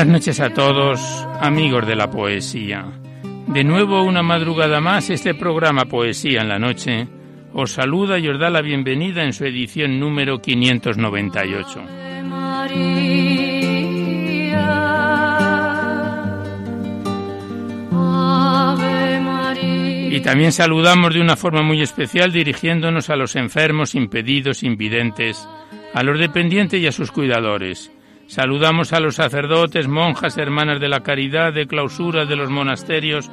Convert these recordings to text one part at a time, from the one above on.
Buenas noches a todos, amigos de la poesía. De nuevo una madrugada más, este programa Poesía en la Noche os saluda y os da la bienvenida en su edición número 598. Y también saludamos de una forma muy especial dirigiéndonos a los enfermos, impedidos, invidentes, a los dependientes y a sus cuidadores Saludamos a los sacerdotes, monjas, hermanas de la caridad, de clausura de los monasterios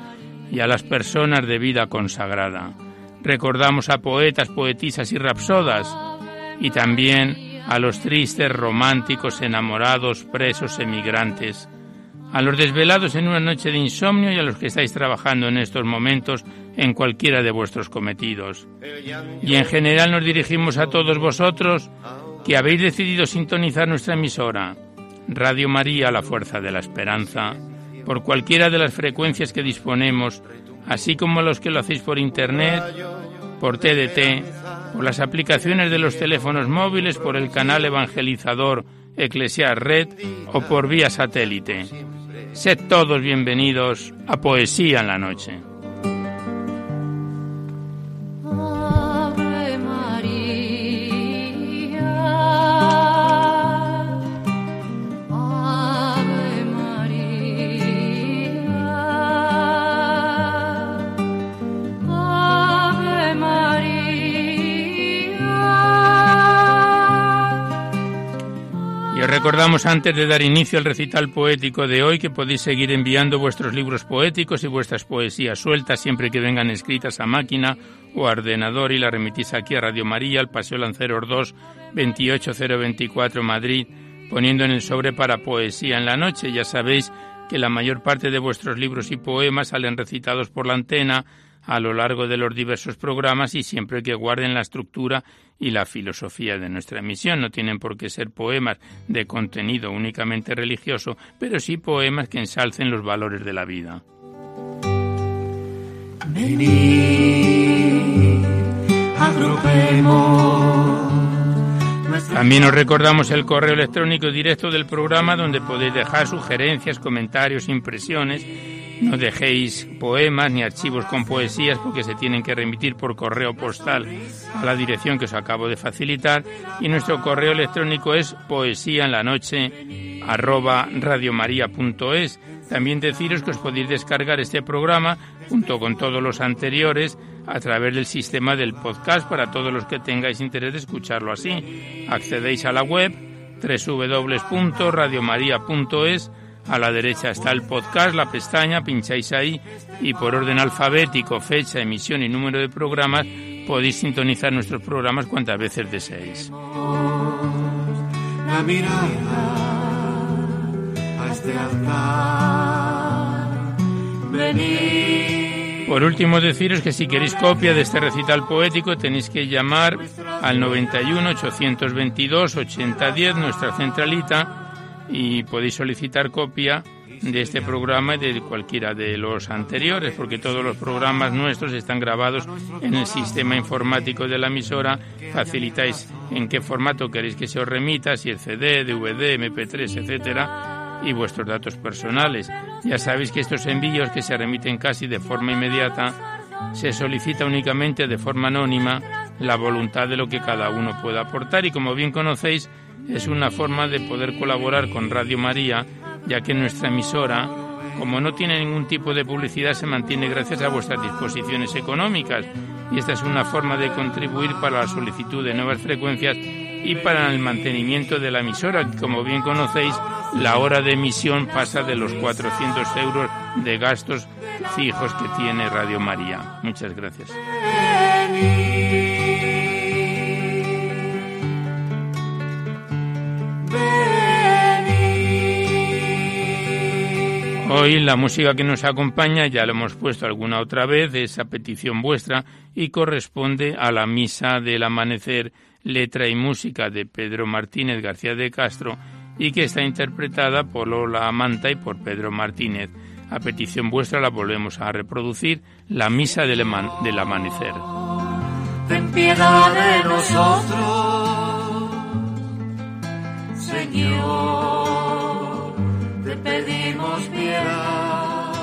y a las personas de vida consagrada. Recordamos a poetas, poetisas y rapsodas y también a los tristes, románticos, enamorados, presos, emigrantes, a los desvelados en una noche de insomnio y a los que estáis trabajando en estos momentos en cualquiera de vuestros cometidos. Y en general nos dirigimos a todos vosotros que habéis decidido sintonizar nuestra emisora Radio María, la fuerza de la esperanza, por cualquiera de las frecuencias que disponemos, así como los que lo hacéis por Internet, por TDT, por las aplicaciones de los teléfonos móviles, por el canal evangelizador Eclesiar Red o por vía satélite. Sed todos bienvenidos a Poesía en la Noche. Recordamos antes de dar inicio al recital poético de hoy que podéis seguir enviando vuestros libros poéticos y vuestras poesías sueltas siempre que vengan escritas a máquina o a ordenador y la remitís aquí a Radio María, al Paseo Lanceros 2, 28024 Madrid, poniendo en el sobre para poesía en la noche. Ya sabéis que la mayor parte de vuestros libros y poemas salen recitados por la antena a lo largo de los diversos programas y siempre que guarden la estructura y la filosofía de nuestra emisión. No tienen por qué ser poemas de contenido únicamente religioso, pero sí poemas que ensalcen los valores de la vida. También os recordamos el correo electrónico directo del programa donde podéis dejar sugerencias, comentarios, impresiones no dejéis poemas ni archivos con poesías porque se tienen que remitir por correo postal a la dirección que os acabo de facilitar y nuestro correo electrónico es poesía en la noche arroba radiomaria.es. También deciros que os podéis descargar este programa junto con todos los anteriores a través del sistema del podcast para todos los que tengáis interés de escucharlo así. Accedéis a la web www.radiomaria.es a la derecha está el podcast, la pestaña, pincháis ahí y por orden alfabético, fecha, emisión y número de programas podéis sintonizar nuestros programas cuantas veces deseéis. Por último, deciros que si queréis copia de este recital poético tenéis que llamar al 91 822 8010, nuestra centralita, y podéis solicitar copia de este programa y de cualquiera de los anteriores, porque todos los programas nuestros están grabados en el sistema informático de la emisora. Facilitáis en qué formato queréis que se os remita, si el CD, DVD, MP3, etcétera, y vuestros datos personales. Ya sabéis que estos envíos que se remiten casi de forma inmediata se solicita únicamente de forma anónima la voluntad de lo que cada uno pueda aportar y como bien conocéis es una forma de poder colaborar con Radio María, ya que nuestra emisora Como no tiene ningún tipo de publicidad, se mantiene gracias a vuestras disposiciones económicas y esta es una forma de contribuir para la solicitud de nuevas frecuencias y para el mantenimiento de la emisora, que como bien conocéis, la hora de emisión pasa de los 400 euros de gastos fijos que tiene Radio María. Muchas gracias. Hoy la música que nos acompaña, ya lo hemos puesto alguna otra vez, es a petición vuestra y corresponde a la Misa del Amanecer, letra y música de Pedro Martínez García de Castro y que está interpretada por Lola Manta y por Pedro Martínez. A petición vuestra la volvemos a reproducir, la Misa del, del Amanecer. Ten piedad de nosotros, Señor, te pedimos piedad.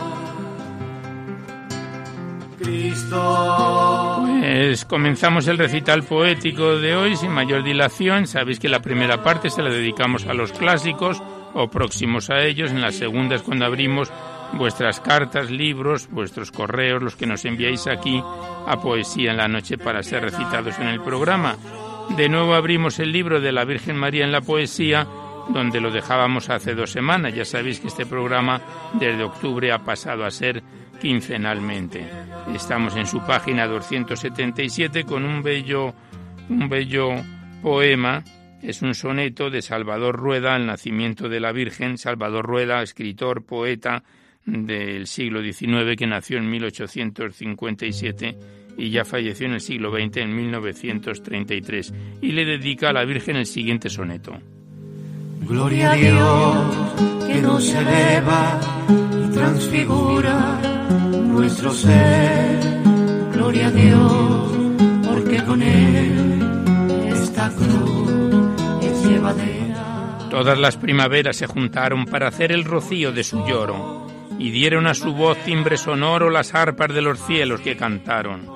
Cristo. Pues comenzamos el recital poético de hoy sin mayor dilación. Sabéis que la primera parte se la dedicamos a los clásicos o próximos a ellos. En la segunda es cuando abrimos vuestras cartas, libros, vuestros correos, los que nos enviáis aquí a Poesía en la Noche para ser recitados en el programa. De nuevo abrimos el libro de la Virgen María en la Poesía, donde lo dejábamos hace dos semanas. Ya sabéis que este programa desde octubre ha pasado a ser quincenalmente. Estamos en su página 277 con un bello, un bello poema. Es un soneto de Salvador Rueda, El nacimiento de la Virgen. Salvador Rueda, escritor, poeta, del siglo XIX que nació en 1857 y ya falleció en el siglo XX en 1933 y le dedica a la Virgen el siguiente soneto. Gloria a Dios que nos eleva y transfigura nuestro ser. Gloria a Dios porque con él esta cruz es llevadera. Todas las primaveras se juntaron para hacer el rocío de su lloro y dieron a su voz timbre sonoro las arpas de los cielos que cantaron.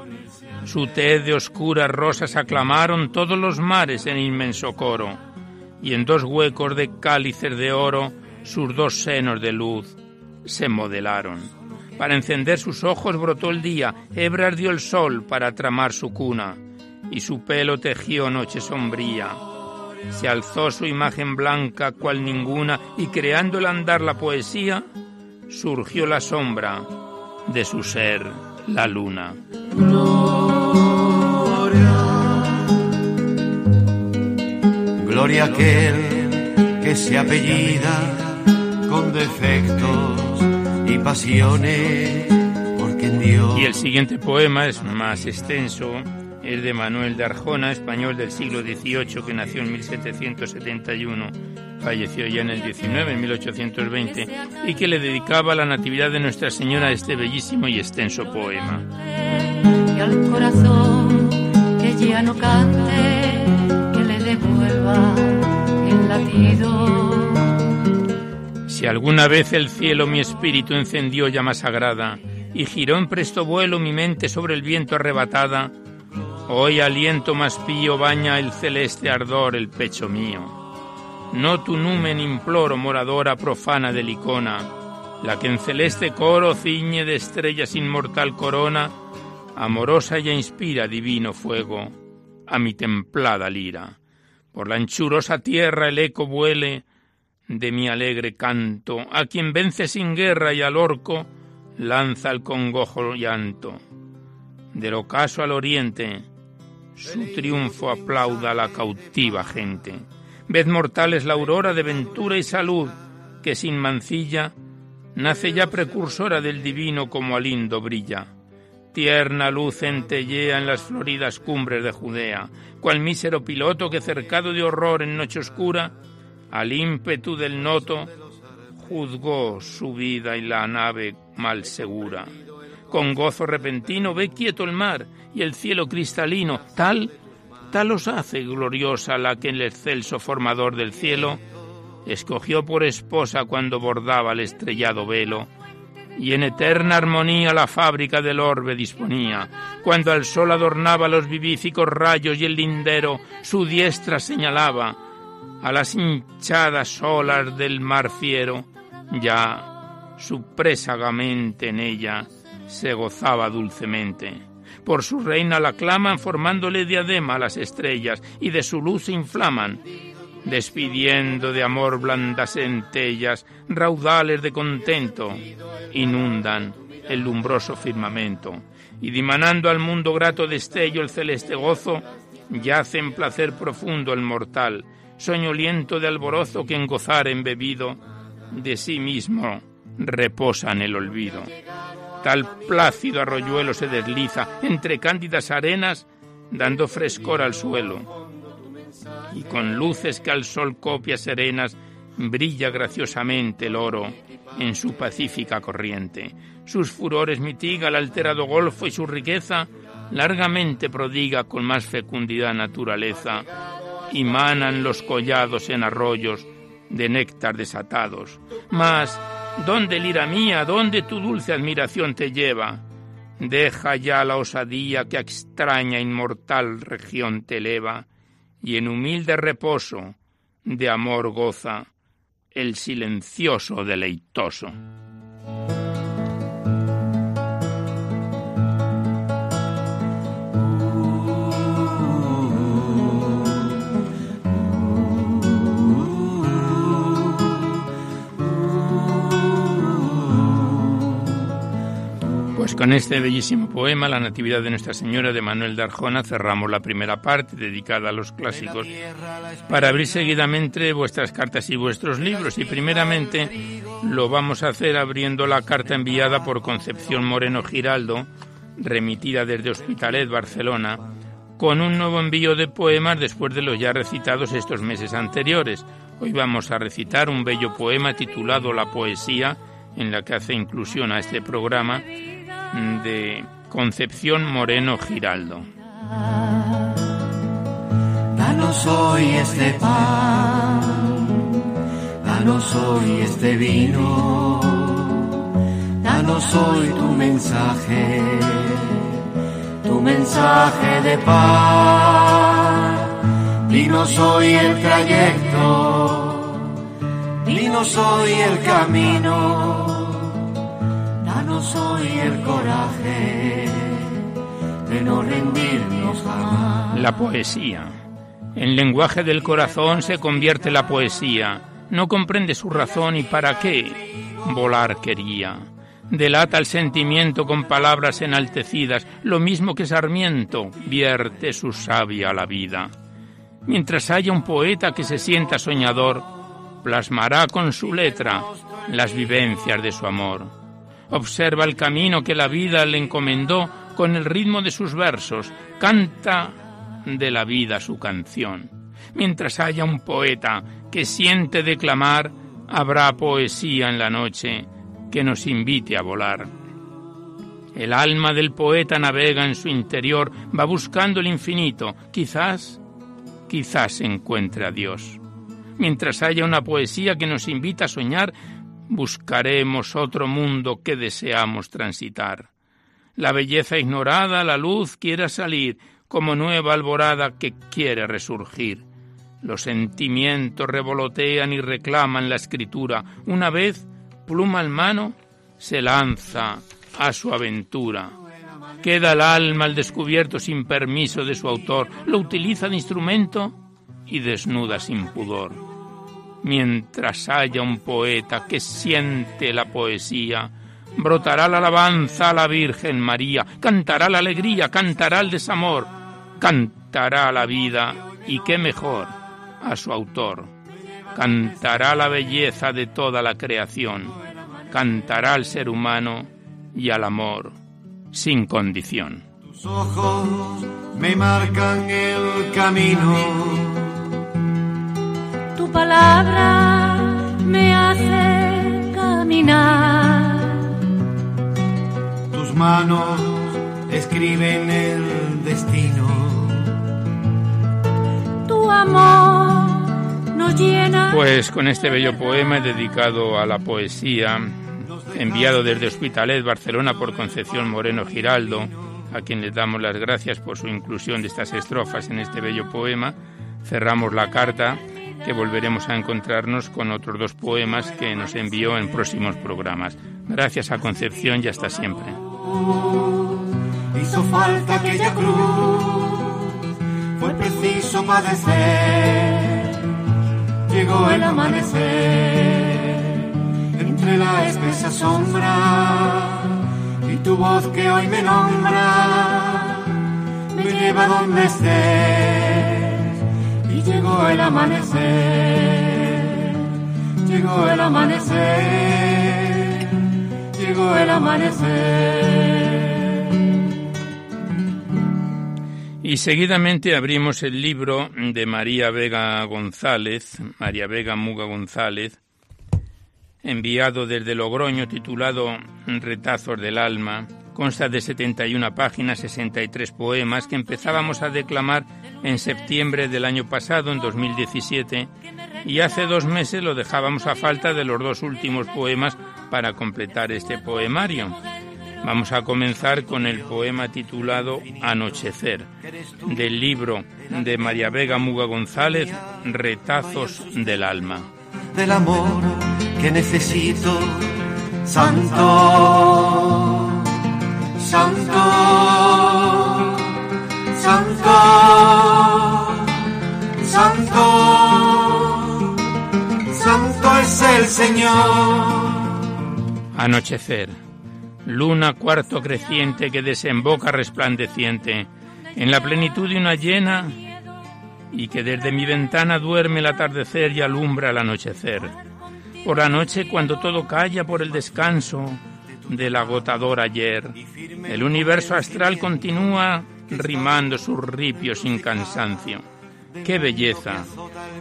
Su té de oscuras rosas aclamaron todos los mares en inmenso coro, y en dos huecos de cálices de oro sus dos senos de luz se modelaron. Para encender sus ojos brotó el día, hebras dio el sol para tramar su cuna, y su pelo tejió noche sombría. Se alzó su imagen blanca cual ninguna, y creando el andar la poesía, surgió la sombra de su ser, la luna. Gloria aquel que se apellida con defectos y pasiones, porque en Dios. Y el siguiente poema es más extenso, es de Manuel de Arjona, español del siglo XVIII, que nació en 1771 falleció ya en el 19, en 1820, y que le dedicaba a la Natividad de Nuestra Señora este bellísimo y extenso poema. Y al corazón que ya no cante, el latido. Si alguna vez el cielo mi espíritu encendió llama sagrada, y giró en presto vuelo mi mente sobre el viento arrebatada, hoy aliento más pío baña el celeste ardor el pecho mío. No tu numen imploro, moradora profana del icona, la que en celeste coro ciñe de estrellas inmortal corona, amorosa ya inspira divino fuego a mi templada lira. Por la anchurosa tierra el eco vuele de mi alegre canto, a quien vence sin guerra y al orco lanza el congojo llanto. Del ocaso al oriente, su triunfo aplauda la cautiva gente. Ved mortales la aurora de ventura y salud, que sin mancilla nace ya precursora del divino como alindo brilla. Tierna luz centellea en las floridas cumbres de Judea, cual mísero piloto que cercado de horror en noche oscura, al ímpetu del noto, juzgó su vida y la nave mal segura. Con gozo repentino ve quieto el mar y el cielo cristalino, tal Tal os hace gloriosa la que el excelso formador del cielo escogió por esposa cuando bordaba el estrellado velo, y en eterna armonía la fábrica del orbe disponía, cuando al sol adornaba los vivíficos rayos y el lindero su diestra señalaba a las hinchadas olas del mar fiero, ya su présagamente en ella se gozaba dulcemente. Por su reina la claman formándole diadema a las estrellas y de su luz se inflaman, despidiendo de amor blandas centellas, raudales de contento, inundan el lumbroso firmamento y dimanando al mundo grato destello el celeste gozo, yace en placer profundo el mortal, soñoliento de alborozo que en gozar embebido de sí mismo reposa en el olvido. Tal plácido arroyuelo se desliza entre cándidas arenas, dando frescor al suelo, con luces que al sol copia serenas, brilla graciosamente el oro en su pacífica corriente. Sus furores mitiga el alterado golfo y su riqueza largamente prodiga con más fecundidad naturaleza. Y manan los collados en arroyos de néctar desatados. Mas, ¿dónde lira mía, dónde tu dulce admiración te lleva? Deja ya la osadía que a extraña inmortal región te eleva, y en humilde reposo de amor goza el silencioso deleitoso. Con este bellísimo poema, La Natividad de Nuestra Señora de Manuel de Arjona, cerramos la primera parte dedicada a los clásicos para abrir seguidamente vuestras cartas y vuestros libros. Y primeramente lo vamos a hacer abriendo la carta enviada por Concepción Moreno Giraldo, remitida desde Hospitalet, Barcelona, con un nuevo envío de poemas después de los ya recitados estos meses anteriores. Hoy vamos a recitar un bello poema titulado La Poesía, en la que hace inclusión a este programa de Concepción Moreno Giraldo. Danos hoy este pan, danos hoy este vino, danos hoy tu mensaje, tu mensaje de paz. Dinos hoy el trayecto, dinos hoy el camino el coraje de no rendirnos jamás. La poesía. En lenguaje del corazón se convierte la poesía. No comprende su razón y para qué volar quería. Delata el sentimiento con palabras enaltecidas, lo mismo que Sarmiento vierte su savia a la vida. Mientras haya un poeta que se sienta soñador, plasmará con su letra las vivencias de su amor observa el camino que la vida le encomendó con el ritmo de sus versos, canta de la vida su canción. Mientras haya un poeta que siente declamar, habrá poesía en la noche que nos invite a volar. El alma del poeta navega en su interior, va buscando el infinito, quizás, quizás encuentre a Dios. Mientras haya una poesía que nos invita a soñar, buscaremos otro mundo que deseamos transitar. La belleza ignorada, la luz quiere salir como nueva alborada que quiere resurgir. Los sentimientos revolotean y reclaman la escritura. Una vez, pluma en mano, se lanza a su aventura. Queda el alma al descubierto sin permiso de su autor, lo utiliza de instrumento y desnuda sin pudor mientras haya un poeta que siente la poesía, brotará la alabanza a la Virgen María, cantará la alegría, cantará el desamor, cantará la vida y qué mejor a su autor, cantará la belleza de toda la creación, cantará al ser humano y al amor sin condición. Tus ojos me marcan el camino palabra me hace caminar. Tus manos escriben el destino. Tu amor nos llena. Pues con este bello poema dedicado a la poesía, enviado desde Hospitalet, Barcelona, por Concepción Moreno Giraldo, a quien le damos las gracias por su inclusión de estas estrofas en este bello poema, cerramos la carta que volveremos a encontrarnos con otros dos poemas que nos envió en próximos programas. Gracias a Concepción y hasta siempre. Hizo falta aquella cruz, fue preciso padecer, llegó el amanecer entre la espesa sombra y tu voz que hoy me nombra me lleva donde estés y llegó el amanecer, llegó el amanecer, llegó el amanecer. Y seguidamente abrimos el libro de María Vega González, María Vega Muga González, enviado desde Logroño titulado Retazos del Alma. Consta de 71 páginas, 63 poemas que empezábamos a declamar en septiembre del año pasado, en 2017, y hace dos meses lo dejábamos a falta de los dos últimos poemas para completar este poemario. Vamos a comenzar con el poema titulado Anochecer, del libro de María Vega Muga González, Retazos del Alma. Del amor que necesito, Santo, Santo, Santo, Santo, Santo es el Señor. Anochecer luna cuarto creciente que desemboca resplandeciente en la plenitud de una llena y que desde mi ventana duerme el atardecer y alumbra el anochecer. Por la noche, cuando todo calla por el descanso del agotador ayer, el universo astral continúa rimando sus ripios sin cansancio. ¡Qué belleza!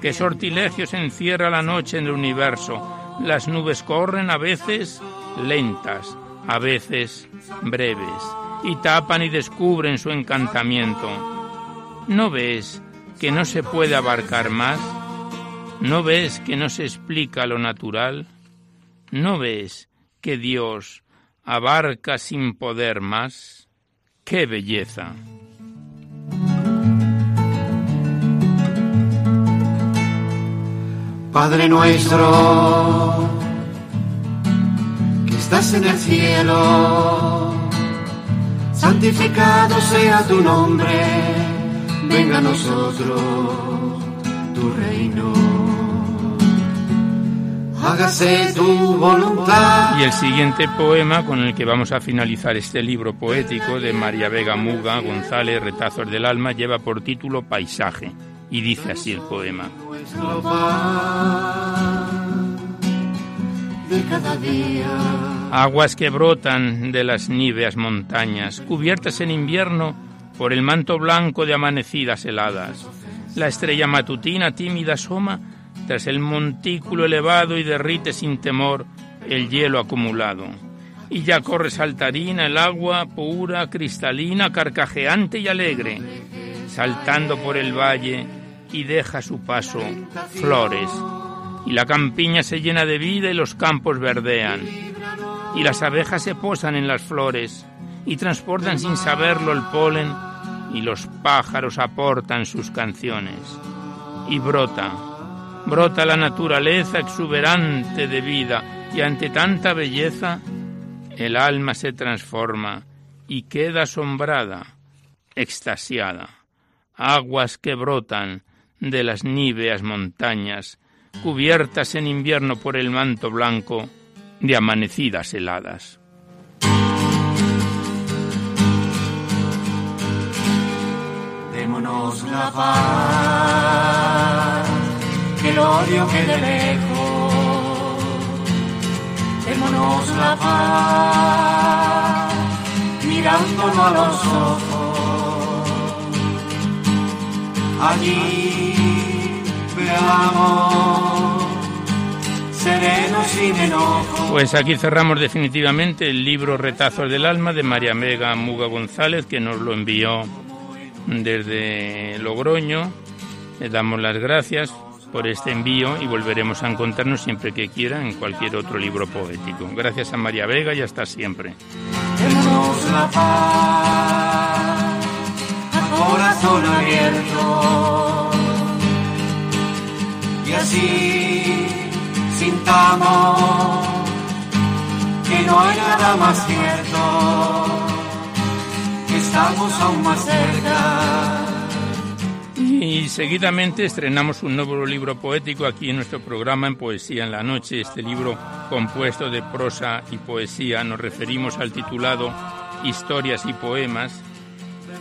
¡Qué sortilegios encierra la noche en el universo! Las nubes corren a veces lentas, a veces breves, y tapan y descubren su encantamiento. ¿No ves que no se puede abarcar más? ¿No ves que no se explica lo natural? ¿No ves que Dios abarca sin poder más? ¡Qué belleza! Padre nuestro, que estás en el cielo, santificado sea tu nombre, venga a nosotros tu reino. Hágase tu voluntad. Y el siguiente poema con el que vamos a finalizar este libro poético de María Vega Muga González, Retazos del Alma, lleva por título Paisaje. Y dice así el poema. Aguas que brotan de las níveas montañas, cubiertas en invierno por el manto blanco de amanecidas heladas. La estrella matutina tímida asoma tras el montículo elevado y derrite sin temor el hielo acumulado. Y ya corre saltarina el agua pura, cristalina, carcajeante y alegre, saltando por el valle y deja su paso flores. Y la campiña se llena de vida y los campos verdean. Y las abejas se posan en las flores y transportan sin saberlo el polen y los pájaros aportan sus canciones. Y brota, brota la naturaleza exuberante de vida y ante tanta belleza el alma se transforma y queda asombrada, extasiada. Aguas que brotan de las níveas montañas, cubiertas en invierno por el manto blanco de amanecidas heladas. Démonos la paz, el odio quede lejos. Démonos la paz, mirándonos a los ojos. Allí veamos. Pues aquí cerramos definitivamente el libro Retazos del Alma de María Mega Muga González, que nos lo envió desde Logroño. Le damos las gracias por este envío y volveremos a encontrarnos siempre que quiera en cualquier otro libro poético. Gracias a María Vega y hasta siempre. Y así sintamos que no hay nada más cierto, que estamos aún más cerca. Y seguidamente estrenamos un nuevo libro poético aquí en nuestro programa en Poesía en la Noche. Este libro compuesto de prosa y poesía nos referimos al titulado Historias y Poemas,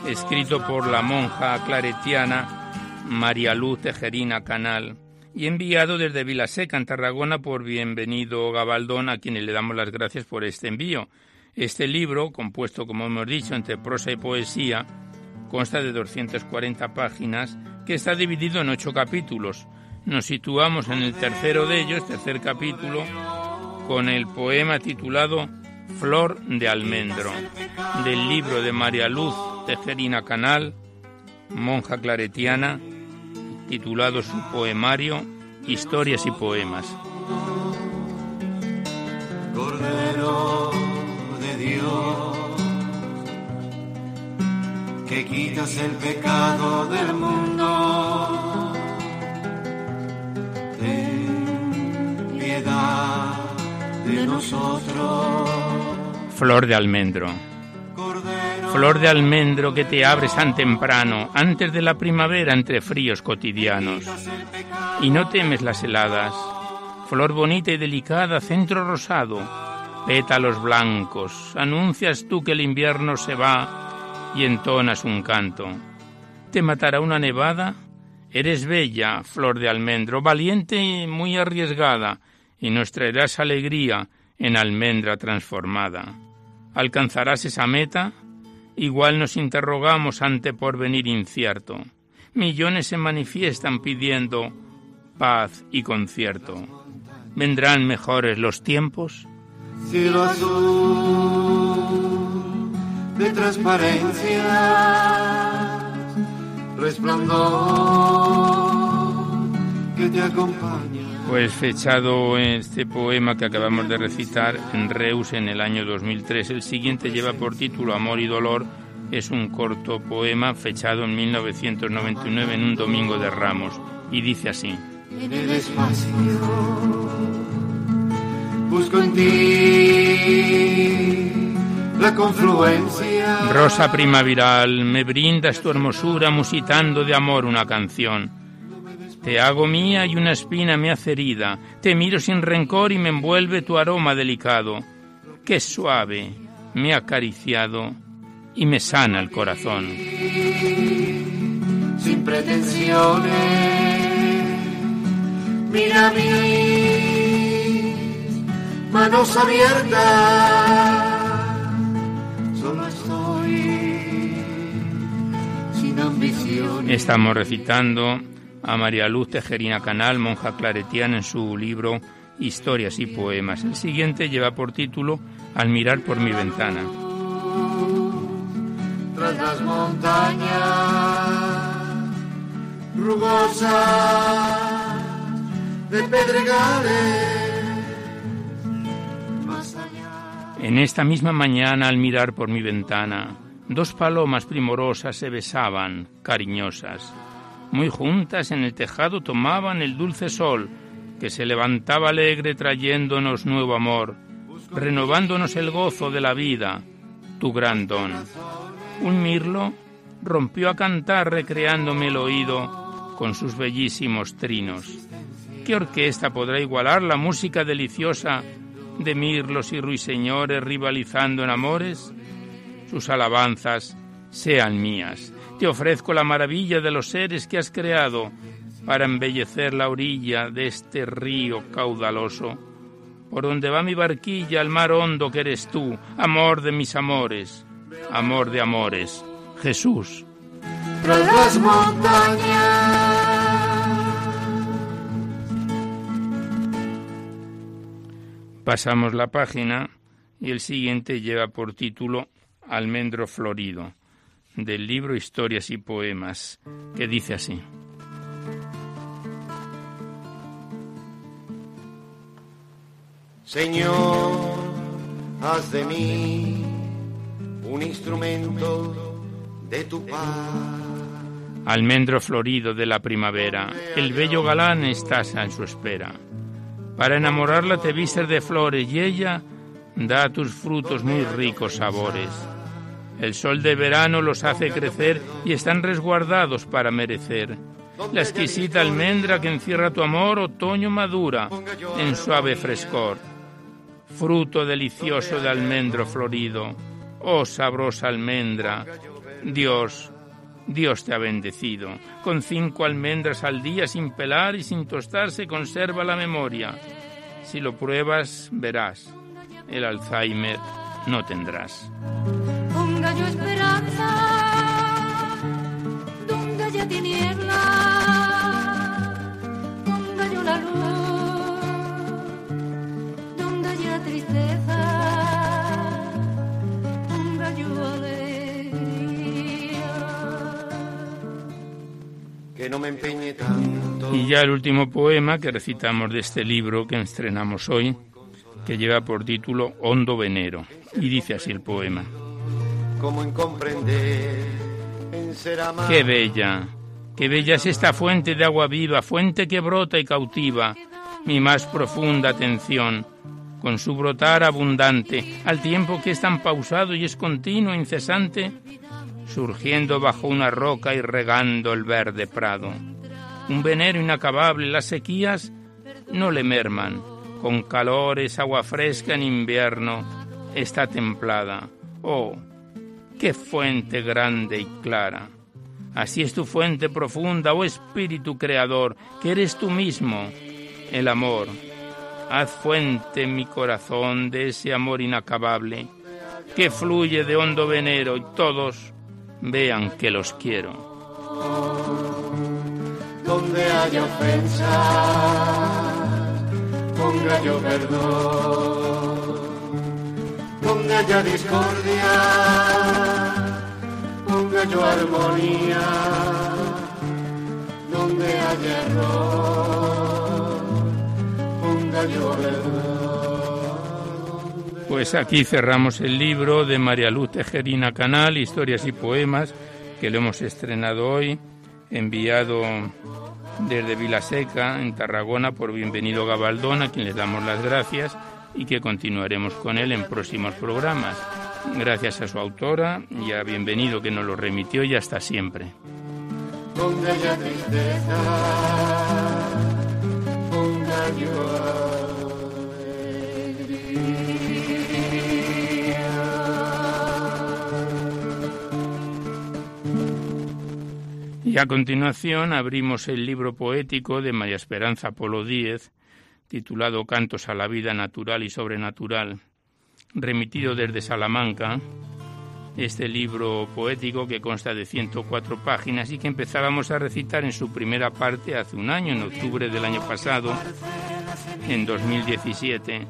escrito por la monja claretiana María Luz Tejerina Canal y enviado desde Vilaseca, en Tarragona, por Bienvenido Gabaldón, a quien le damos las gracias por este envío. Este libro, compuesto, como hemos dicho, entre prosa y poesía, consta de 240 páginas, que está dividido en ocho capítulos. Nos situamos en el tercero de ellos, tercer capítulo, con el poema titulado Flor de Almendro, del libro de María Luz Tejerina Canal, monja claretiana, titulado su poemario Historias y Poemas. Cordero de Dios, que quitas el pecado del mundo, ten piedad de nosotros. Flor de almendro. Flor de almendro que te abres tan temprano, antes de la primavera entre fríos cotidianos. Y no temes las heladas. Flor bonita y delicada, centro rosado, pétalos blancos, anuncias tú que el invierno se va y entonas un canto. ¿Te matará una nevada? Eres bella, flor de almendro, valiente y muy arriesgada, y nos traerás alegría en almendra transformada. ¿Alcanzarás esa meta? Igual nos interrogamos ante porvenir incierto. Millones se manifiestan pidiendo paz y concierto. ¿Vendrán mejores los tiempos? Cielo azul de transparencia, resplandor que te acompaña. Pues fechado este poema que acabamos de recitar en Reus en el año 2003. El siguiente lleva por título Amor y Dolor. Es un corto poema fechado en 1999 en un domingo de Ramos y dice así. En el espacio busco en ti la confluencia. Rosa primaveral, me brindas tu hermosura musitando de amor una canción. Te hago mía y una espina me hace herida. Te miro sin rencor y me envuelve tu aroma delicado. Qué suave me ha acariciado y me sana el corazón. Sin pretensiones, mira mis manos abiertas. Solo estoy sin ambición. Estamos recitando a María Luz Tejerina Canal, monja claretiana, en su libro Historias y Poemas. El siguiente lleva por título Al mirar por mi ventana. Tras las montañas rugosas de pedregales, En esta misma mañana, al mirar por mi ventana, dos palomas primorosas se besaban, cariñosas. Muy juntas en el tejado tomaban el dulce sol, que se levantaba alegre trayéndonos nuevo amor, renovándonos el gozo de la vida, tu gran don. Un mirlo rompió a cantar recreándome el oído con sus bellísimos trinos. ¿Qué orquesta podrá igualar la música deliciosa de mirlos y ruiseñores rivalizando en amores? Sus alabanzas sean mías. Te ofrezco la maravilla de los seres que has creado para embellecer la orilla de este río caudaloso, por donde va mi barquilla al mar hondo que eres tú, amor de mis amores, amor de amores, Jesús. Pasamos la página y el siguiente lleva por título Almendro Florido del libro Historias y Poemas, que dice así. Señor, haz de mí un instrumento de tu paz. Almendro florido de la primavera, el bello galán estás en su espera. Para enamorarla te vistes de flores y ella da a tus frutos muy ricos sabores. El sol de verano los hace crecer y están resguardados para merecer. La exquisita almendra que encierra tu amor, otoño madura en suave frescor. Fruto delicioso de almendro florido, oh sabrosa almendra, Dios Dios te ha bendecido. Con cinco almendras al día sin pelar y sin tostarse conserva la memoria. Si lo pruebas, verás. El Alzheimer no tendrás. Que no me empeñe tanto. Y ya el último poema que recitamos de este libro que estrenamos hoy, que lleva por título Hondo Venero. Y dice así el poema. Como en comprender, en ser amado. Qué bella, qué bella es esta fuente de agua viva, fuente que brota y cautiva mi más profunda atención, con su brotar abundante, al tiempo que es tan pausado y es continuo, incesante, surgiendo bajo una roca y regando el verde prado. Un venero inacabable, las sequías no le merman, con calores, agua fresca en invierno, está templada. Oh, qué fuente grande y clara. Así es tu fuente profunda, oh Espíritu Creador, que eres tú mismo, el amor. Haz fuente en mi corazón de ese amor inacabable, que fluye de hondo venero y todos vean que los quiero. Donde haya ofensa, ponga yo perdón. Donde haya discordia, ponga yo armonía. Donde haya error, ponga yo verdad. Pues aquí cerramos el libro de María Luz Tejerina Canal, Historias y Poemas, que lo hemos estrenado hoy, enviado desde Vilaseca, en Tarragona, por Bienvenido Gabaldón, a quien les damos las gracias y que continuaremos con él en próximos programas. Gracias a su autora y a Bienvenido que nos lo remitió y hasta siempre. A continuación abrimos el libro poético de María Esperanza Polo Díez, titulado Cantos a la vida natural y sobrenatural, remitido desde Salamanca. Este libro poético que consta de 104 páginas y que empezábamos a recitar en su primera parte hace un año, en octubre del año pasado, en 2017.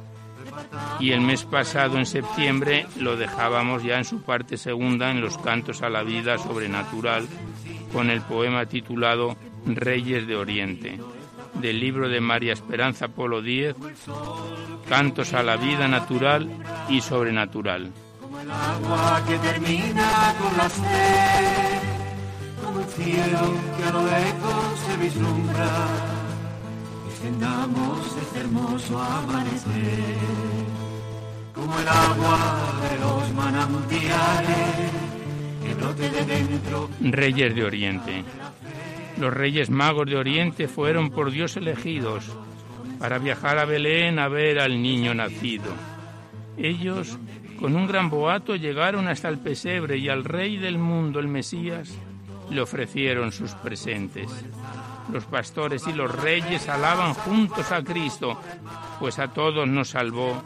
Y el mes pasado, en septiembre, lo dejábamos ya en su parte segunda, en los cantos a la vida sobrenatural, con el poema titulado Reyes de Oriente, del libro de María Esperanza Polo Díez, Cantos a la vida natural y sobrenatural. Como el agua que termina con la sed, como el cielo que a lo lejos se vislumbra, extendamos este hermoso amanecer. Como el agua de los manantiales, Reyes de Oriente. Los reyes magos de Oriente fueron por Dios elegidos para viajar a Belén a ver al niño nacido. Ellos, con un gran boato, llegaron hasta el pesebre y al rey del mundo, el Mesías, le ofrecieron sus presentes. Los pastores y los reyes alaban juntos a Cristo, pues a todos nos salvó,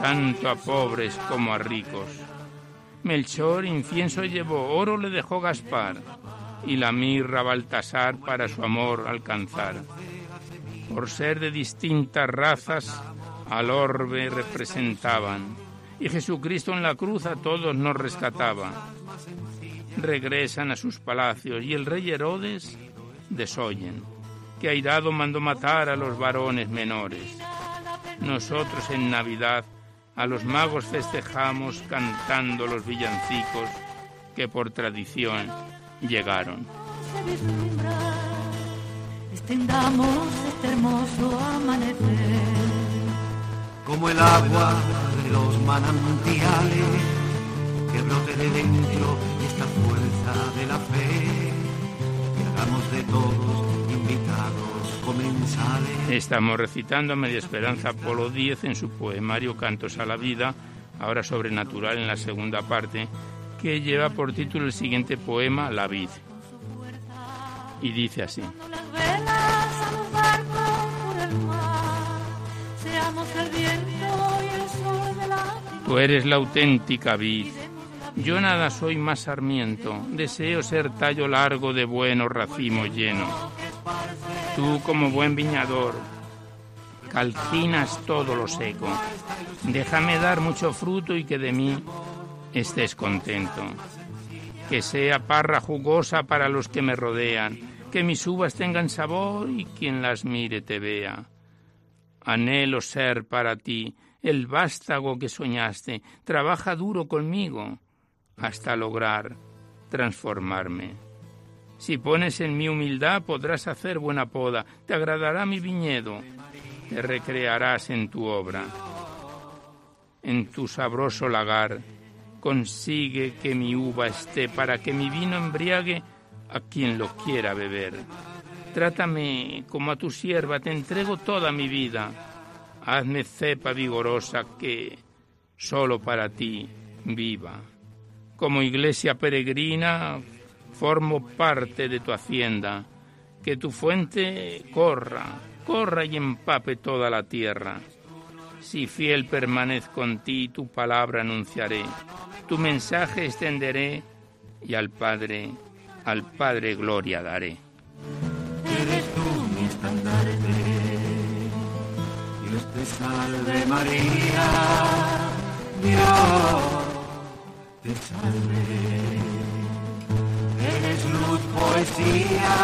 tanto a pobres como a ricos. Melchor incienso llevó, oro le dejó Gaspar, y la mirra Baltasar para su amor alcanzar. Por ser de distintas razas, al orbe representaban, y Jesucristo en la cruz a todos nos rescataba. Regresan a sus palacios, y el rey Herodes desoyen, que airado mandó matar a los varones menores. Nosotros en Navidad a los magos festejamos cantando los villancicos que por tradición llegaron. extendamos este hermoso amanecer. Como el agua de los manantiales, que brote de dentro esta fuerza de la fe, que hagamos de comensales. Estamos recitando a Media Esperanza Polo Díez en su poemario Cantos a la Vida, ahora sobrenatural en la segunda parte, que lleva por título el siguiente poema, La Vid. Y dice así. Tú eres la auténtica vid. Yo nada soy más sarmiento, deseo ser tallo largo de buenos racimos lleno. Tú como buen viñador, calcinas todo lo seco. Déjame dar mucho fruto y que de mí estés contento. Que sea parra jugosa para los que me rodean, que mis uvas tengan sabor y quien las mire te vea. Anhelo ser para ti el vástago que soñaste, trabaja duro conmigo hasta lograr transformarme. Si pones en mi humildad podrás hacer buena poda, te agradará mi viñedo, te recrearás en tu obra. En tu sabroso lagar, consigue que mi uva esté para que mi vino embriague a quien lo quiera beber. Trátame como a tu sierva, te entrego toda mi vida. Hazme cepa vigorosa que solo para ti viva. Como iglesia peregrina, formo parte de tu hacienda. Que tu fuente corra, corra y empape toda la tierra. Si fiel permanezco en ti, tu palabra anunciaré, tu mensaje extenderé y al Padre, al Padre gloria daré. Eres tú mi estandarte, Dios te salve María, Dios te salve. Poesía,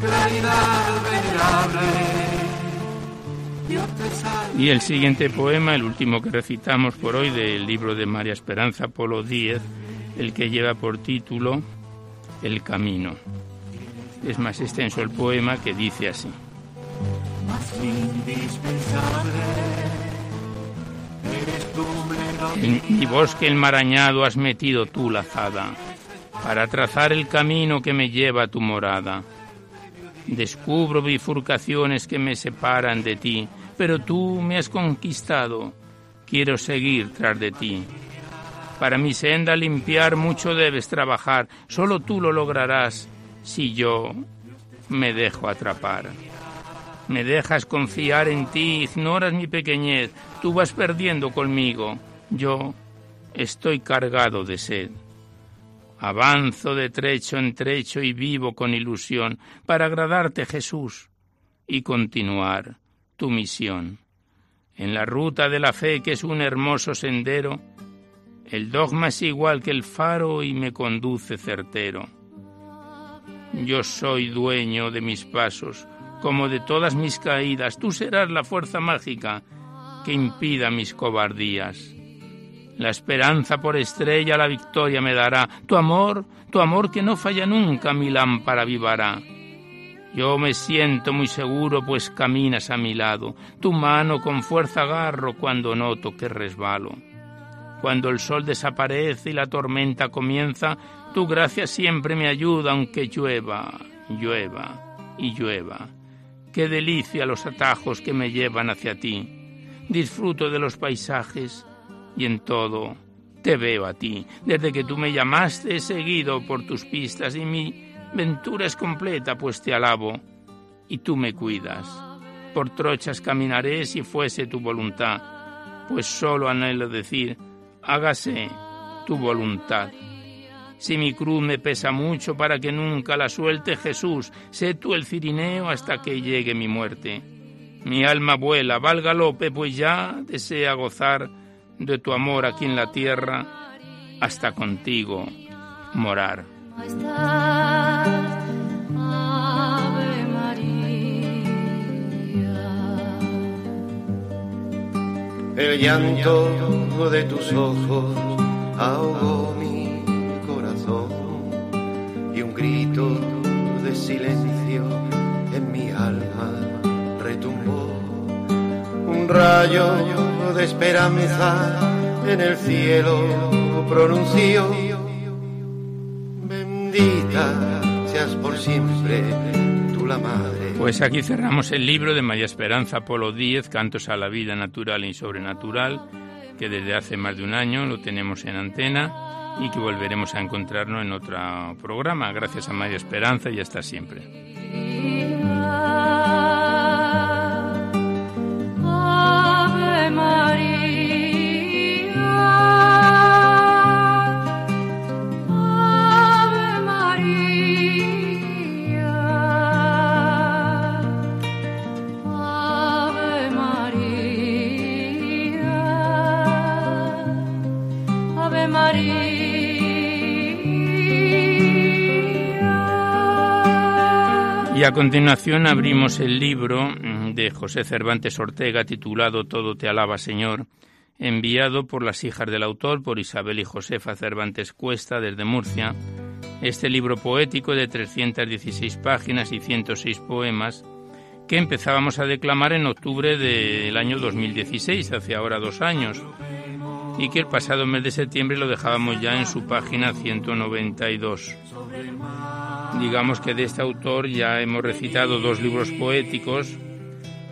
claridad venerable. Y el siguiente poema, el último que recitamos por hoy del libro de María Esperanza Polo Díez, el que lleva por título El Camino. Es más extenso el poema que dice así. En mi bosque enmarañado has metido tú la azada, para trazar el camino que me lleva a tu morada. Descubro bifurcaciones que me separan de ti, pero tú me has conquistado, quiero seguir tras de ti. Para mi senda limpiar mucho debes trabajar, solo tú lo lograrás si yo me dejo atrapar. Me dejas confiar en ti, ignoras mi pequeñez, tú vas perdiendo conmigo, yo estoy cargado de sed. Avanzo de trecho en trecho y vivo con ilusión para agradarte Jesús y continuar tu misión. En la ruta de la fe que es un hermoso sendero, el dogma es igual que el faro y me conduce certero. Yo soy dueño de mis pasos, como de todas mis caídas. Tú serás la fuerza mágica que impida mis cobardías. La esperanza por estrella la victoria me dará. Tu amor, tu amor que no falla nunca, mi lámpara avivará. Yo me siento muy seguro, pues caminas a mi lado. Tu mano con fuerza agarro cuando noto que resbalo. Cuando el sol desaparece y la tormenta comienza, tu gracia siempre me ayuda, aunque llueva, llueva y llueva. Qué delicia los atajos que me llevan hacia ti. Disfruto de los paisajes y en todo te veo a ti. Desde que tú me llamaste he seguido por tus pistas y mi ventura es completa, pues te alabo y tú me cuidas. Por trochas caminaré si fuese tu voluntad, pues solo anhelo decir, hágase tu voluntad. Si mi cruz me pesa mucho para que nunca la suelte Jesús, sé tú el cirineo hasta que llegue mi muerte. Mi alma vuela, valga Lope, pues ya desea gozar de tu amor aquí en la tierra, hasta contigo morar. El llanto de tus ojos ahogó mi corazón y un grito de silencio Un rayo de esperanza en el cielo pronunció. Bendita seas por siempre tú la madre. Pues aquí cerramos el libro de María Esperanza Polo Díez, Cantos a la Vida Natural y Sobrenatural, que desde hace más de un año lo tenemos en antena y que volveremos a encontrarnos en otro programa. Gracias a María Esperanza y hasta siempre. A continuación abrimos el libro mm, de José Cervantes Ortega titulado Todo te alaba, Señor, enviado por las hijas del autor, por Isabel y Josefa Cervantes Cuesta desde Murcia. Este libro poético de 316 páginas y 106 poemas que empezábamos a declamar en octubre del año 2016, hace ahora dos años, y que el pasado mes de septiembre lo dejábamos ya en su página 192. Digamos que de este autor ya hemos recitado dos libros poéticos,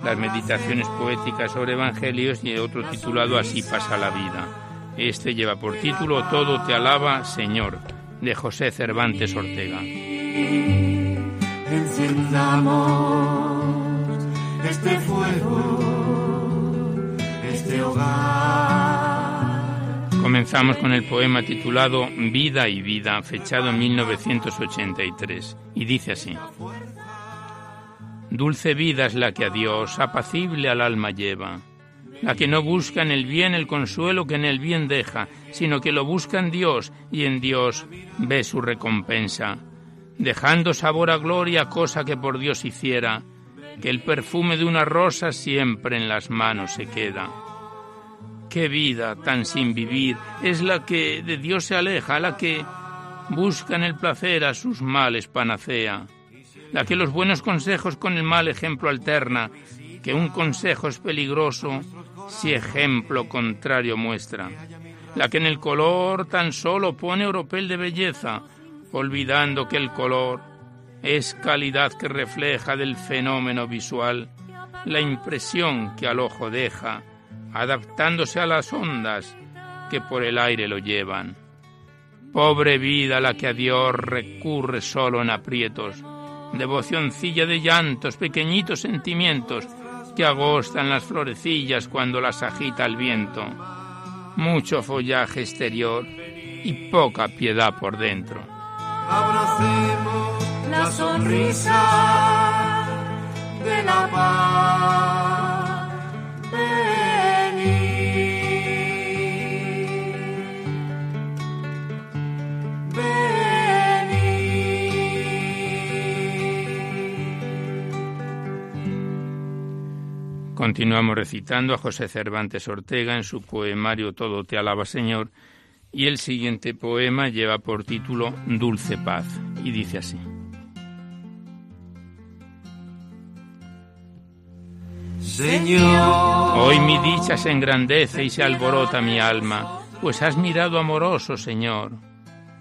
las meditaciones poéticas sobre evangelios y otro titulado Así pasa la vida. Este lleva por título Todo te alaba, Señor, de José Cervantes Ortega. Encendamos este fuego, este hogar. Comenzamos con el poema titulado Vida y Vida, fechado en 1983, y dice así. Dulce vida es la que a Dios apacible al alma lleva, la que no busca en el bien el consuelo que en el bien deja, sino que lo busca en Dios y en Dios ve su recompensa, dejando sabor a gloria cosa que por Dios hiciera, que el perfume de una rosa siempre en las manos se queda. Qué vida tan sin vivir. Es la que de Dios se aleja, la que busca en el placer a sus males panacea, la que los buenos consejos con el mal ejemplo alterna, que un consejo es peligroso si ejemplo contrario muestra, la que en el color tan solo pone oropel de belleza, olvidando que el color es calidad que refleja del fenómeno visual la impresión que al ojo deja, adaptándose a las ondas que por el aire lo llevan. Pobre vida la que a Dios recurre solo en aprietos, devocioncilla de llantos, pequeñitos sentimientos que agostan las florecillas cuando las agita el viento. Mucho follaje exterior y poca piedad por dentro. Abracemos la sonrisa de la paz. Continuamos recitando a José Cervantes Ortega en su poemario Todo te alaba Señor y el siguiente poema lleva por título Dulce Paz y dice así. Señor, Hoy mi dicha se engrandece y se alborota mi alma, pues has mirado amoroso, Señor,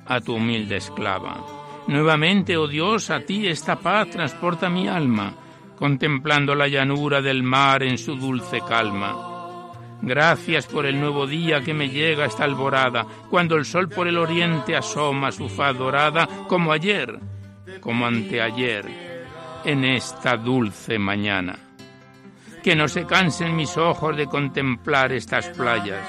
a tu humilde esclava. Nuevamente, oh Dios, a ti esta paz transporta mi alma, contemplando la llanura del mar en su dulce calma. Gracias por el nuevo día que me llega esta alborada, cuando el sol por el oriente asoma su faz dorada, como ayer, como anteayer, en esta dulce mañana. Que no se cansen mis ojos de contemplar estas playas,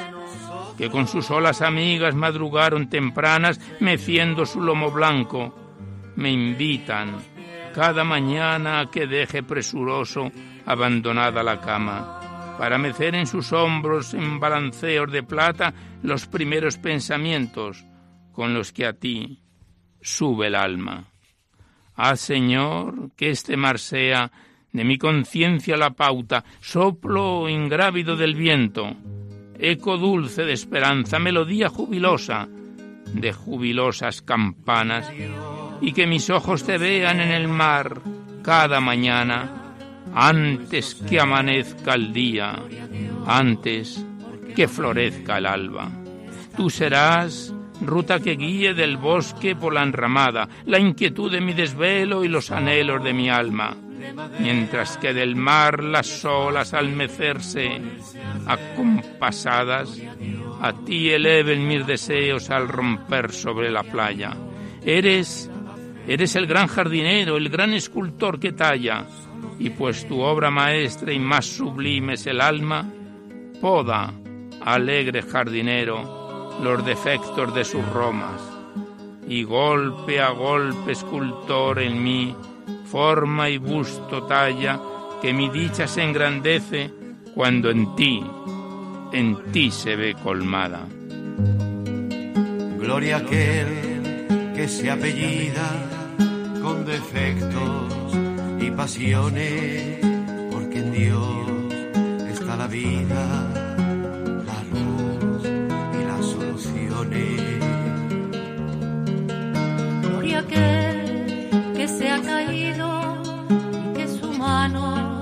que con sus olas amigas madrugaron tempranas, meciendo su lomo blanco, me invitan cada mañana que deje presuroso abandonada la cama, para mecer en sus hombros en balanceos de plata los primeros pensamientos con los que a ti sube el alma. Ah, Señor, que este mar sea de mi conciencia la pauta, soplo ingrávido del viento, eco dulce de esperanza, melodía jubilosa de jubilosas campanas, y que mis ojos te vean en el mar cada mañana, antes que amanezca el día, antes que florezca el alba. Tú serás ruta que guíe del bosque por la enramada, la inquietud de mi desvelo y los anhelos de mi alma, mientras que del mar las olas al mecerse acompasadas, a ti eleven mis deseos al romper sobre la playa. Eres, eres el gran jardinero, el gran escultor que talla, y pues tu obra maestra y más sublime es el alma, poda, alegre jardinero, los defectos de sus romas, y golpe a golpe escultor en mí, forma y busto talla, que mi dicha se engrandece cuando en ti, en ti se ve colmada. Gloria aquel que se apellida con defectos y pasiones, porque en Dios está la vida Gloria aquel que se ha caído y que su mano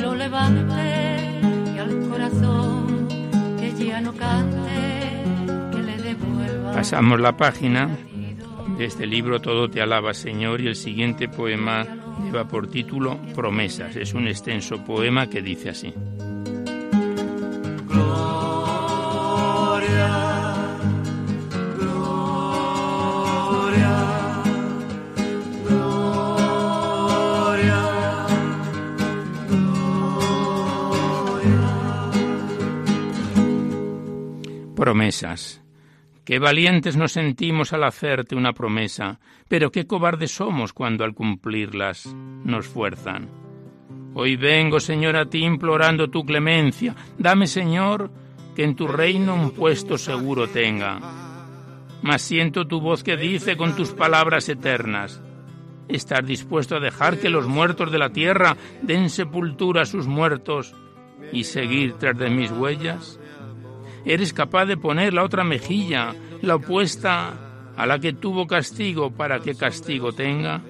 lo levante y al corazón que ya no cante que le devuelva. Pasamos la página de este libro Todo te alaba Señor y el siguiente poema lleva por título Promesas. Es un extenso poema que dice así. promesas. Qué valientes nos sentimos al hacerte una promesa, pero qué cobardes somos cuando al cumplirlas nos fuerzan. Hoy vengo, Señor, a ti implorando tu clemencia. Dame, Señor, que en tu reino un puesto seguro tenga. Mas siento tu voz que dice con tus palabras eternas, ¿estás dispuesto a dejar que los muertos de la tierra den sepultura a sus muertos y seguir tras de mis huellas? Eres capaz de poner la otra mejilla, la opuesta a la que tuvo castigo para que castigo tenga?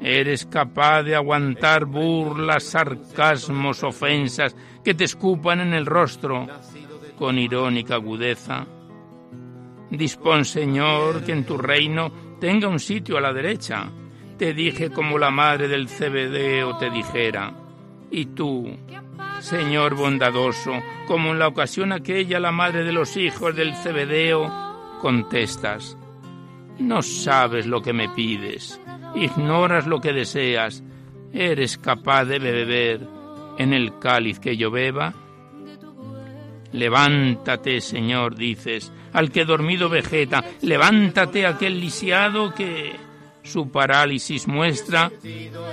¿Eres capaz de aguantar burlas, sarcasmos, ofensas que te escupan en el rostro con irónica agudeza? Dispón, Señor, que en tu reino tenga un sitio a la derecha. Te dije como la madre del cebedeo te dijera. Y tú, Señor bondadoso, como en la ocasión aquella la madre de los hijos del Cebedeo, contestas, no sabes lo que me pides, ignoras lo que deseas, eres capaz de beber en el cáliz que yo beba. Levántate, Señor, dices, al que dormido vegeta, levántate aquel lisiado que su parálisis muestra,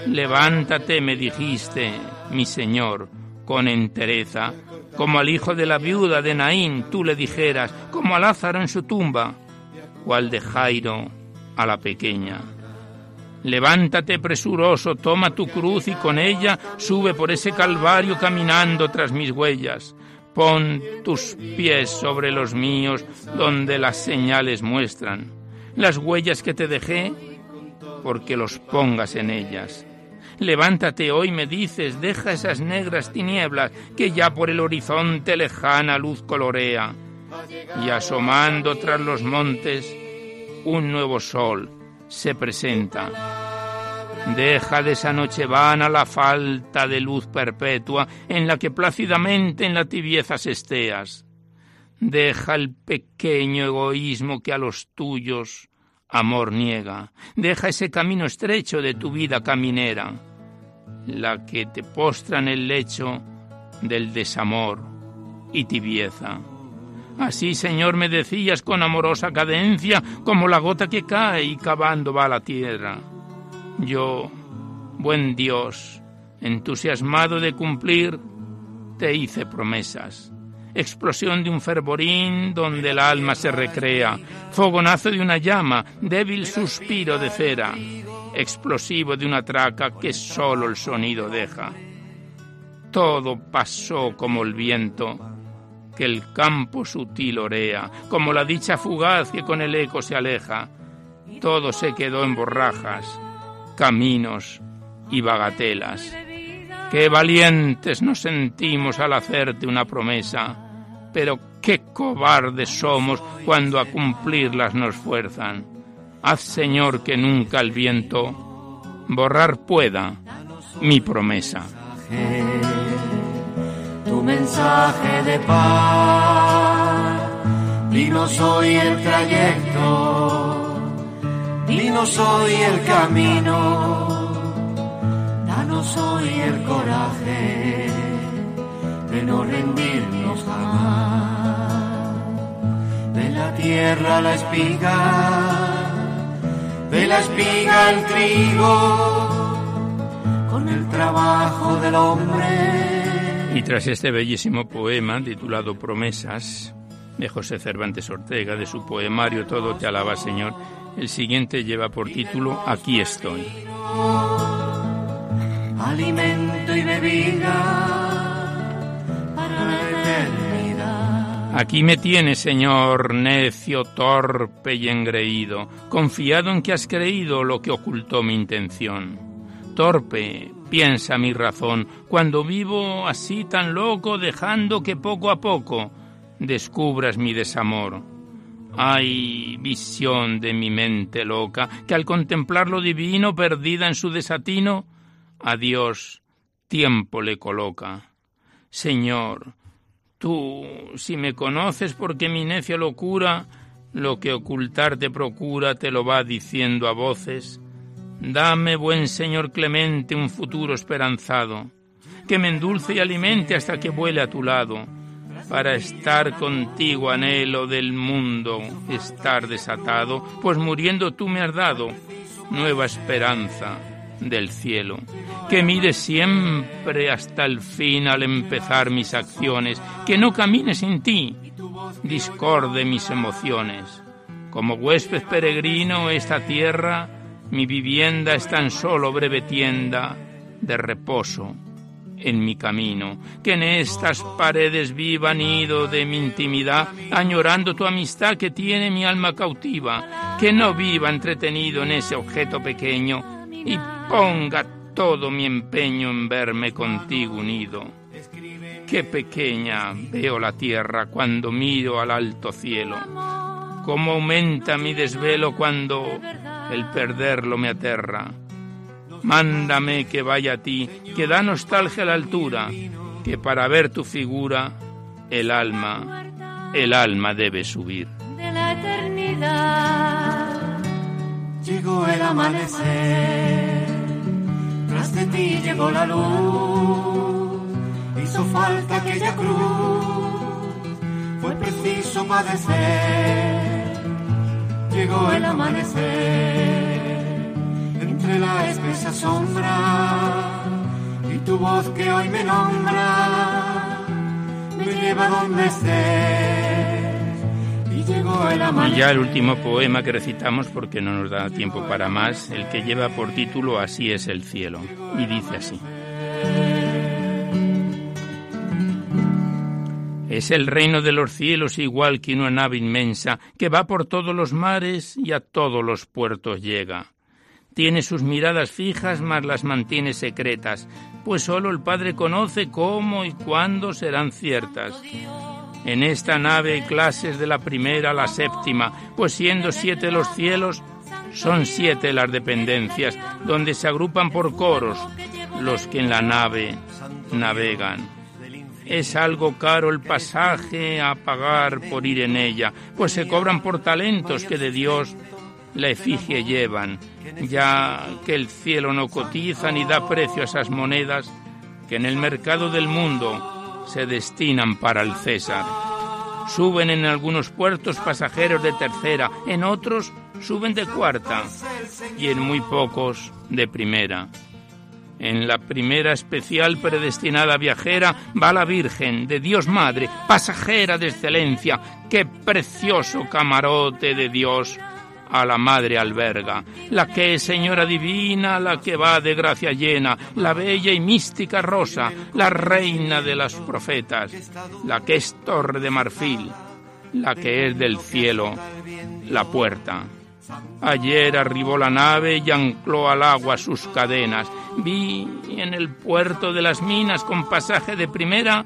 levántate, me dijiste, mi Señor, con entereza, como al hijo de la viuda de Naín tú le dijeras, como a Lázaro en su tumba, cual de Jairo a la pequeña. Levántate presuroso, toma tu cruz y con ella sube por ese calvario caminando tras mis huellas. Pon tus pies sobre los míos donde las señales muestran. Las huellas que te dejé, porque los pongas en ellas. Levántate hoy, me dices, deja esas negras tinieblas que ya por el horizonte lejana luz colorea. Y asomando tras los montes, un nuevo sol se presenta. Deja de esa noche vana la falta de luz perpetua en la que plácidamente en la tibieza se esteas. Deja el pequeño egoísmo que a los tuyos amor niega. Deja ese camino estrecho de tu vida caminera la que te postra en el lecho del desamor y tibieza. Así, Señor, me decías con amorosa cadencia, como la gota que cae y cavando va la tierra. Yo, buen Dios, entusiasmado de cumplir, te hice promesas. Explosión de un fervorín donde el alma se recrea, fogonazo de una llama, débil suspiro de cera explosivo de una traca que solo el sonido deja. Todo pasó como el viento que el campo sutil orea, como la dicha fugaz que con el eco se aleja, todo se quedó en borrajas, caminos y bagatelas. Qué valientes nos sentimos al hacerte una promesa, pero qué cobardes somos cuando a cumplirlas nos fuerzan. Haz, Señor, que nunca el viento borrar pueda mi promesa. Tu mensaje de paz, dinos hoy el trayecto, dinos hoy el camino danos hoy el coraje de no rendirnos jamás. De la tierra la espiga, de la espiga el trigo, con el trabajo del hombre. Y tras este bellísimo poema titulado Promesas, de José Cervantes Ortega, de su poemario Todo te alaba Señor, el siguiente lleva por título Aquí estoy alimento y bebida Aquí me tienes, Señor, necio, torpe y engreído, confiado en que has creído lo que ocultó mi intención. Torpe, piensa mi razón, cuando vivo así tan loco, dejando que poco a poco descubras mi desamor. Ay, visión de mi mente loca, que al contemplar lo divino, perdida en su desatino, a Dios tiempo le coloca. Señor, tú, si me conoces porque mi necia locura, lo que ocultarte procura, te lo va diciendo a voces. Dame, buen Señor clemente, un futuro esperanzado, que me endulce y alimente hasta que vuele a tu lado. Para estar contigo anhelo del mundo, estar desatado, pues muriendo tú me has dado nueva esperanza del cielo, que mire siempre hasta el fin al empezar mis acciones, que no camine sin ti, discorde mis emociones. Como huésped peregrino esta tierra, mi vivienda es tan solo breve tienda de reposo en mi camino, que en estas paredes viva nido de mi intimidad, añorando tu amistad que tiene mi alma cautiva, que no viva entretenido en ese objeto pequeño y ponga todo mi empeño en verme contigo unido. Qué pequeña veo la tierra cuando miro al alto cielo. Cómo aumenta mi desvelo cuando el perderlo me aterra. Mándame que vaya a ti, que da nostalgia a la altura, que para ver tu figura el alma, el alma debe subir. De la eternidad llegó el amanecer tras de ti llegó la luz, hizo falta aquella cruz, fue preciso padecer. Llegó el amanecer, entre la espesa sombra, y tu voz que hoy me nombra, me lleva donde estés. Y ya el último poema que recitamos, porque no nos da tiempo para más, el que lleva por título Así es el cielo, y dice así. Es el reino de los cielos igual que una nave inmensa que va por todos los mares y a todos los puertos llega. Tiene sus miradas fijas, mas las mantiene secretas, pues solo el Padre conoce cómo y cuándo serán ciertas. En esta nave hay clases de la primera a la séptima, pues siendo siete los cielos, son siete las dependencias, donde se agrupan por coros los que en la nave navegan. Es algo caro el pasaje a pagar por ir en ella, pues se cobran por talentos que de Dios la efigie llevan, ya que el cielo no cotiza ni da precio a esas monedas que en el mercado del mundo se destinan para el César. Suben en algunos puertos pasajeros de tercera, en otros suben de cuarta y en muy pocos de primera. En la primera especial predestinada viajera va la Virgen de Dios Madre, pasajera de excelencia. ¡Qué precioso camarote de Dios! A la Madre alberga, la que es Señora Divina, la que va de gracia llena, la bella y mística Rosa, la reina de las profetas, la que es torre de marfil, la que es del cielo, la puerta. Ayer arribó la nave y ancló al agua sus cadenas. Vi en el puerto de las minas con pasaje de primera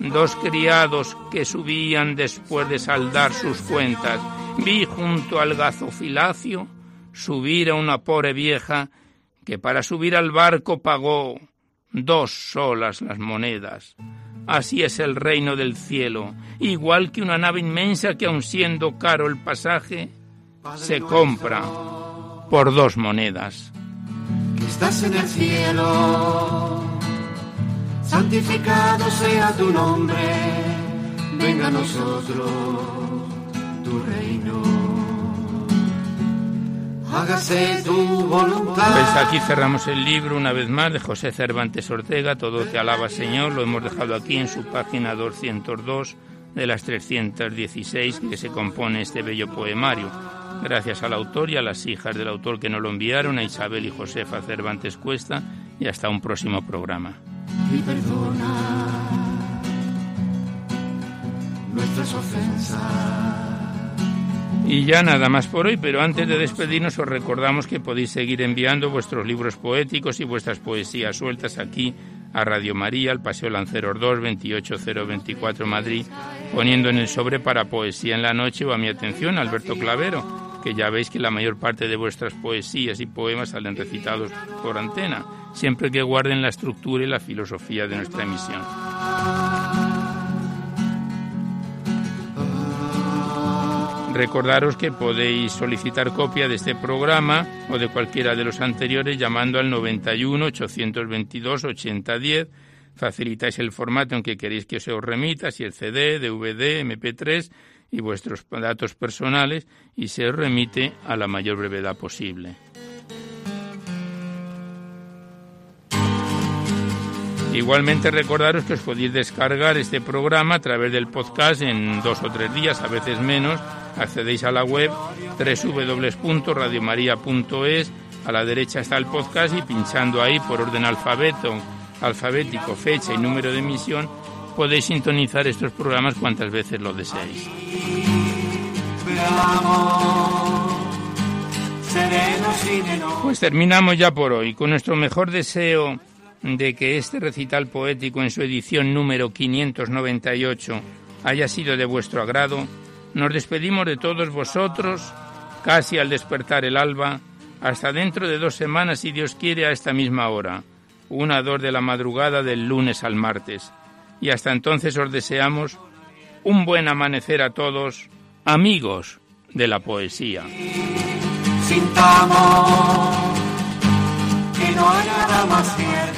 dos criados que subían después de saldar sus cuentas. Vi junto al gazofilacio subir a una pobre vieja que para subir al barco pagó dos solas las monedas. Así es el reino del cielo, igual que una nave inmensa que aun siendo caro el pasaje, se compra por dos monedas. estás en el cielo, santificado sea tu nombre, venga a nosotros tu reino. Hágase tu voluntad. Pues aquí cerramos el libro una vez más de José Cervantes Ortega, Todo te alaba Señor, lo hemos dejado aquí en su página 202 de las 316 que se compone este bello poemario. Gracias al autor y a las hijas del autor que nos lo enviaron, a Isabel y Josefa Cervantes Cuesta, y hasta un próximo programa. Y perdona nuestras ofensas. Y ya nada más por hoy, pero antes de despedirnos os recordamos que podéis seguir enviando vuestros libros poéticos y vuestras poesías sueltas aquí a Radio María, al Paseo Lanceros 2, 28024 Madrid, poniendo en el sobre para Poesía en la Noche o a mi atención Alberto Clavero, que ya veis que la mayor parte de vuestras poesías y poemas salen recitados por antena, siempre que guarden la estructura y la filosofía de nuestra emisión. Recordaros que podéis solicitar copia de este programa o de cualquiera de los anteriores llamando al 91 822 8010. Facilitáis el formato en que queréis que se os remita, si el CD, DVD, MP3 y vuestros datos personales y se os remite a la mayor brevedad posible. Igualmente recordaros que os podéis descargar este programa a través del podcast en dos o tres días, a veces menos. Accedéis a la web www.radiomaria.es. A la derecha está el podcast y pinchando ahí por orden alfabeto, alfabético, fecha y número de emisión, podéis sintonizar estos programas cuantas veces lo deseéis. Pues terminamos ya por hoy con nuestro mejor deseo de que este recital poético en su edición número 598 haya sido de vuestro agrado, nos despedimos de todos vosotros casi al despertar el alba, hasta dentro de dos semanas, si Dios quiere, a esta misma hora, una dos de la madrugada del lunes al martes. Y hasta entonces os deseamos un buen amanecer a todos, amigos de la poesía. Sintamos que no hay nada más cierto.